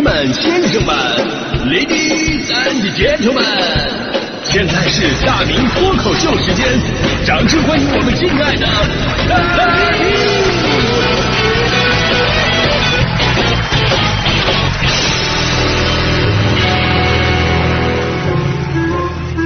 们、先生们，Ladies and Gentlemen，现在是大明脱口秀时间，掌声欢迎我们敬爱的。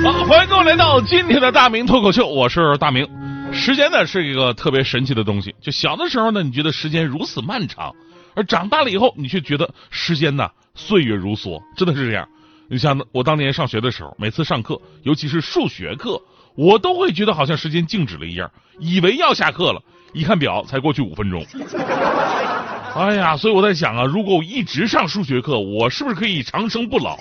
好，欢迎各位来到今天的大明脱口秀，我是大明。时间呢是一个特别神奇的东西，就小的时候呢，你觉得时间如此漫长，而长大了以后，你却觉得时间呐岁月如梭，真的是这样。你像我当年上学的时候，每次上课，尤其是数学课，我都会觉得好像时间静止了一样，以为要下课了，一看表才过去五分钟。哎呀，所以我在想啊，如果我一直上数学课，我是不是可以长生不老，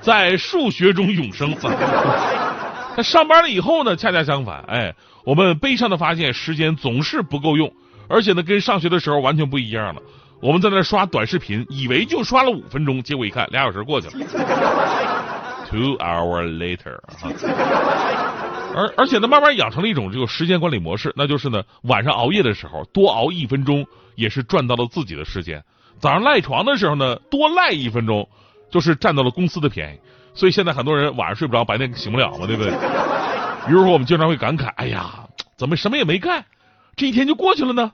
在数学中永生？那上班了以后呢，恰恰相反，哎，我们悲伤的发现时间总是不够用，而且呢，跟上学的时候完全不一样了。我们在那刷短视频，以为就刷了五分钟，结果一看俩小时过去了。Two hour later，而而且呢，慢慢养成了一种这个时间管理模式，那就是呢，晚上熬夜的时候多熬一分钟，也是赚到了自己的时间；早上赖床的时候呢，多赖一分钟，就是占到了公司的便宜。所以现在很多人晚上睡不着，白天醒不了嘛，对不对？比如说我们经常会感慨：哎呀，怎么什么也没干，这一天就过去了呢？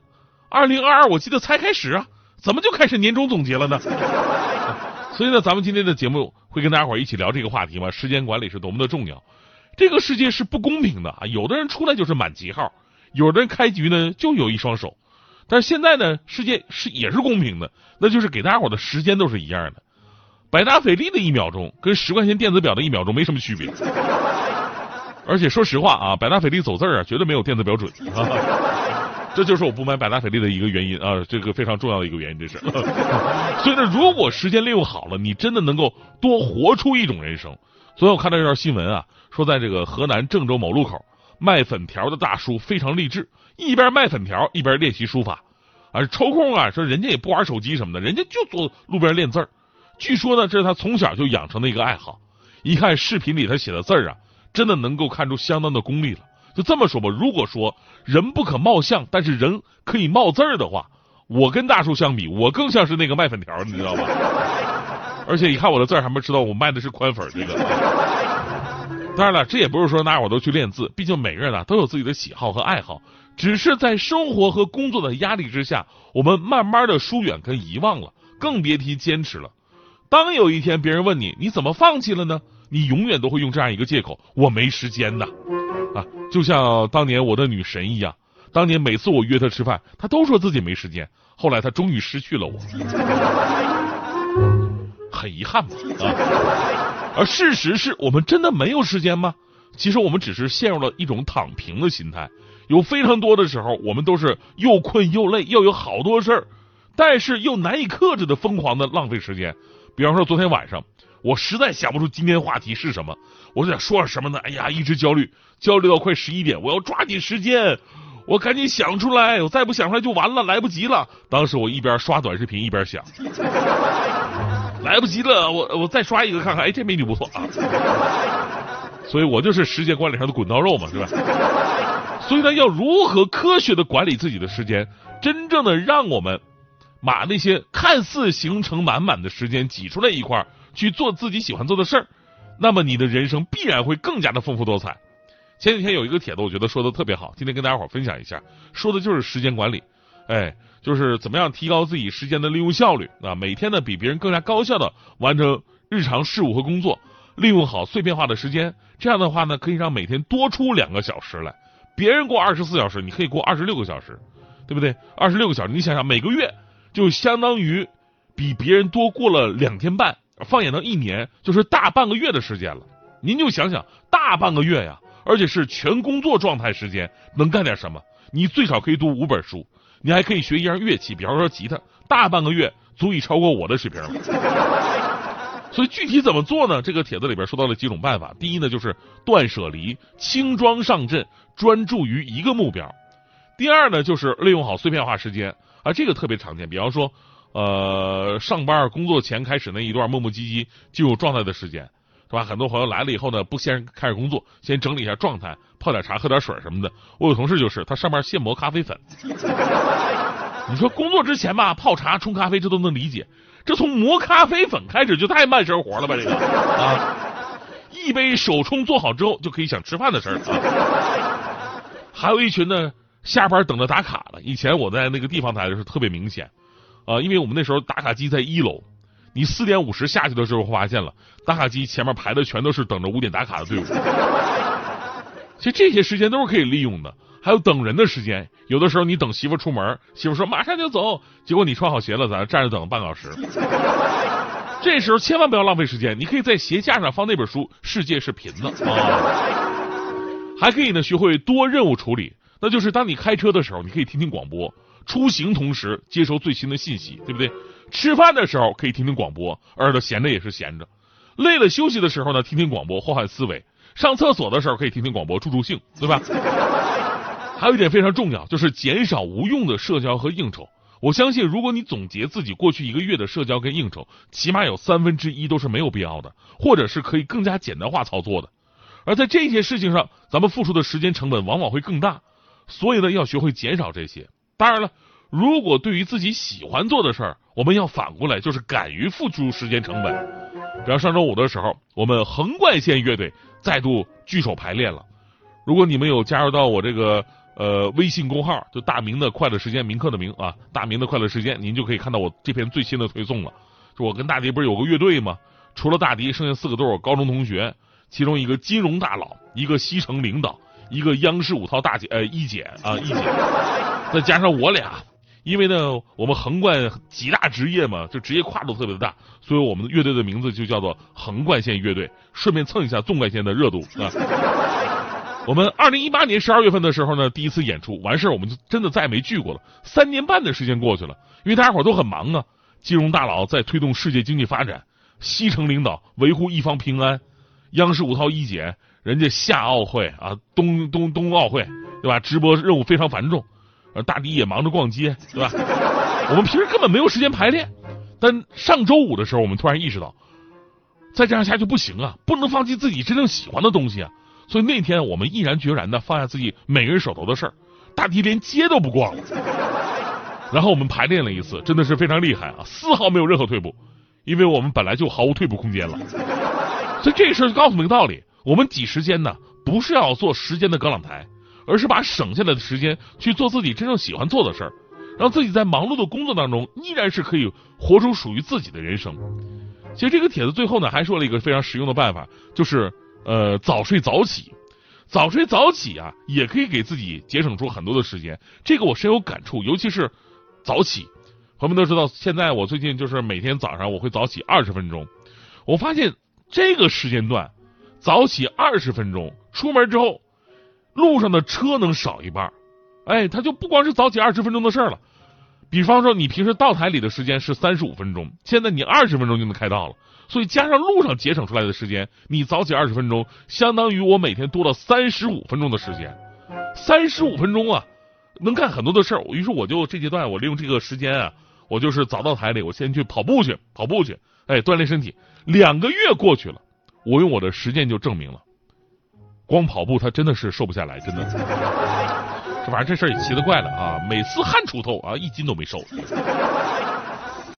二零二二我记得才开始啊，怎么就开始年终总结了呢？所以呢，咱们今天的节目会跟大家伙一起聊这个话题嘛，时间管理是多么的重要。这个世界是不公平的啊，有的人出来就是满级号，有的人开局呢就有一双手。但是现在呢，世界是也是公平的，那就是给大家伙的时间都是一样的。百达翡丽的一秒钟跟十块钱电子表的一秒钟没什么区别，而且说实话啊，百达翡丽走字儿啊绝对没有电子表准啊，这就是我不买百达翡丽的一个原因啊，这个非常重要的一个原因，这是。所以呢，如果时间利用好了，你真的能够多活出一种人生。昨天我看到一条新闻啊，说在这个河南郑州某路口卖粉条的大叔非常励志，一边卖粉条一边练习书法，啊，抽空啊说人家也不玩手机什么的，人家就坐路边练字儿。据说呢，这是他从小就养成的一个爱好。一看视频里他写的字儿啊，真的能够看出相当的功力了。就这么说吧，如果说人不可貌相，但是人可以貌字儿的话，我跟大叔相比，我更像是那个卖粉条，你知道吧？而且一看我的字儿，还没知道我卖的是宽粉这个。当然了，这也不是说哪伙都去练字，毕竟每个人呢都有自己的喜好和爱好，只是在生活和工作的压力之下，我们慢慢的疏远跟遗忘了，更别提坚持了。当有一天别人问你你怎么放弃了呢？你永远都会用这样一个借口：我没时间呐。啊，就像当年我的女神一样，当年每次我约她吃饭，她都说自己没时间。后来她终于失去了我，很遗憾吧？啊，而事实是我们真的没有时间吗？其实我们只是陷入了一种躺平的心态。有非常多的时候，我们都是又困又累，又有好多事儿，但是又难以克制的疯狂的浪费时间。比方说，昨天晚上我实在想不出今天话题是什么，我想说什么呢？哎呀，一直焦虑，焦虑到快十一点，我要抓紧时间，我赶紧想出来，我再不想出来就完了，来不及了。当时我一边刷短视频一边想，来不及了，我我再刷一个看看，哎，这美女不错啊。所以我就是时间管理上的滚刀肉嘛，是吧？所以呢，要如何科学的管理自己的时间，真正的让我们。把那些看似行程满满的时间挤出来一块儿去做自己喜欢做的事儿，那么你的人生必然会更加的丰富多彩。前几天有一个帖子，我觉得说的特别好，今天跟大家伙分享一下，说的就是时间管理，哎，就是怎么样提高自己时间的利用效率啊，每天呢比别人更加高效的完成日常事务和工作，利用好碎片化的时间，这样的话呢可以让每天多出两个小时来，别人过二十四小时，你可以过二十六个小时，对不对？二十六个小时，你想想每个月。就相当于比别人多过了两天半，放眼到一年就是大半个月的时间了。您就想想，大半个月呀，而且是全工作状态时间，能干点什么？你最少可以读五本书，你还可以学一样乐器，比方说吉他。大半个月足以超过我的水平了。所以具体怎么做呢？这个帖子里边说到了几种办法。第一呢，就是断舍离，轻装上阵，专注于一个目标。第二呢，就是利用好碎片化时间。啊，这个特别常见，比方说，呃，上班工作前开始那一段磨磨唧唧进入状态的时间，是吧？很多朋友来了以后呢，不先开始工作，先整理一下状态，泡点茶，喝点水什么的。我有同事就是，他上班现磨咖啡粉，你说工作之前吧，泡茶、冲咖啡这都能理解，这从磨咖啡粉开始就太慢生活了吧？这个啊，一杯手冲做好之后就可以想吃饭的事儿啊。还有一群呢，下班等着打卡的。以前我在那个地方台的时候特别明显啊，因为我们那时候打卡机在一楼，你四点五十下去的时候发现了，打卡机前面排的全都是等着五点打卡的队伍。其实这些时间都是可以利用的。还有等人的时间，有的时候你等媳妇出门，媳妇说马上就走，结果你穿好鞋了，在那站着等了半个小时。这时候千万不要浪费时间，你可以在鞋架上放那本书《世界是平的》啊。还可以呢，学会多任务处理，那就是当你开车的时候，你可以听听广播；出行同时接收最新的信息，对不对？吃饭的时候可以听听广播，耳朵闲着也是闲着；累了休息的时候呢，听听广播换换思维；上厕所的时候可以听听广播助助兴，对吧？还有一点非常重要，就是减少无用的社交和应酬。我相信，如果你总结自己过去一个月的社交跟应酬，起码有三分之一都是没有必要的，或者是可以更加简单化操作的。而在这些事情上，咱们付出的时间成本往往会更大，所以呢，要学会减少这些。当然了，如果对于自己喜欢做的事儿，我们要反过来，就是敢于付出时间成本。比方上周五的时候，我们横贯线乐队再度聚首排练了。如果你们有加入到我这个呃微信公号，就大明的快乐时间，明课的明啊，大明的快乐时间，您就可以看到我这篇最新的推送了。就我跟大迪不是有个乐队吗？除了大迪，剩下四个都是我高中同学。其中一个金融大佬，一个西城领导，一个央视五套大姐，呃，一姐啊，一姐，再加上我俩，因为呢，我们横贯几大职业嘛，就职业跨度特别的大，所以我们的乐队的名字就叫做横贯线乐队，顺便蹭一下纵贯线的热度啊。我们二零一八年十二月份的时候呢，第一次演出完事儿，我们就真的再也没聚过了。三年半的时间过去了，因为大家伙都很忙啊，金融大佬在推动世界经济发展，西城领导维护一方平安。央视五套一姐，人家夏奥会啊，冬冬冬奥会，对吧？直播任务非常繁重，而大迪也忙着逛街，对吧？我们平时根本没有时间排练，但上周五的时候，我们突然意识到，再这样下去不行啊，不能放弃自己真正喜欢的东西啊。所以那天我们毅然决然的放下自己每个人手头的事儿，大迪连街都不逛了。然后我们排练了一次，真的是非常厉害啊，丝毫没有任何退步，因为我们本来就毫无退步空间了。所以这事儿就告诉我们一个道理：我们挤时间呢，不是要做时间的隔朗台，而是把省下来的时间去做自己真正喜欢做的事儿，让自己在忙碌的工作当中依然是可以活出属于自己的人生。其实这个帖子最后呢，还说了一个非常实用的办法，就是呃早睡早起。早睡早起啊，也可以给自己节省出很多的时间。这个我深有感触，尤其是早起。朋友们都知道，现在我最近就是每天早上我会早起二十分钟，我发现。这个时间段，早起二十分钟，出门之后，路上的车能少一半。哎，他就不光是早起二十分钟的事儿了。比方说，你平时到台里的时间是三十五分钟，现在你二十分钟就能开到了。所以加上路上节省出来的时间，你早起二十分钟，相当于我每天多了三十五分钟的时间。三十五分钟啊，能干很多的事儿。于是我就这阶段，我利用这个时间啊，我就是早到台里，我先去跑步去，跑步去，哎，锻炼身体。两个月过去了，我用我的实践就证明了，光跑步他真的是瘦不下来，真的。这玩意这事也奇了怪了啊！每次汗出透啊，一斤都没瘦。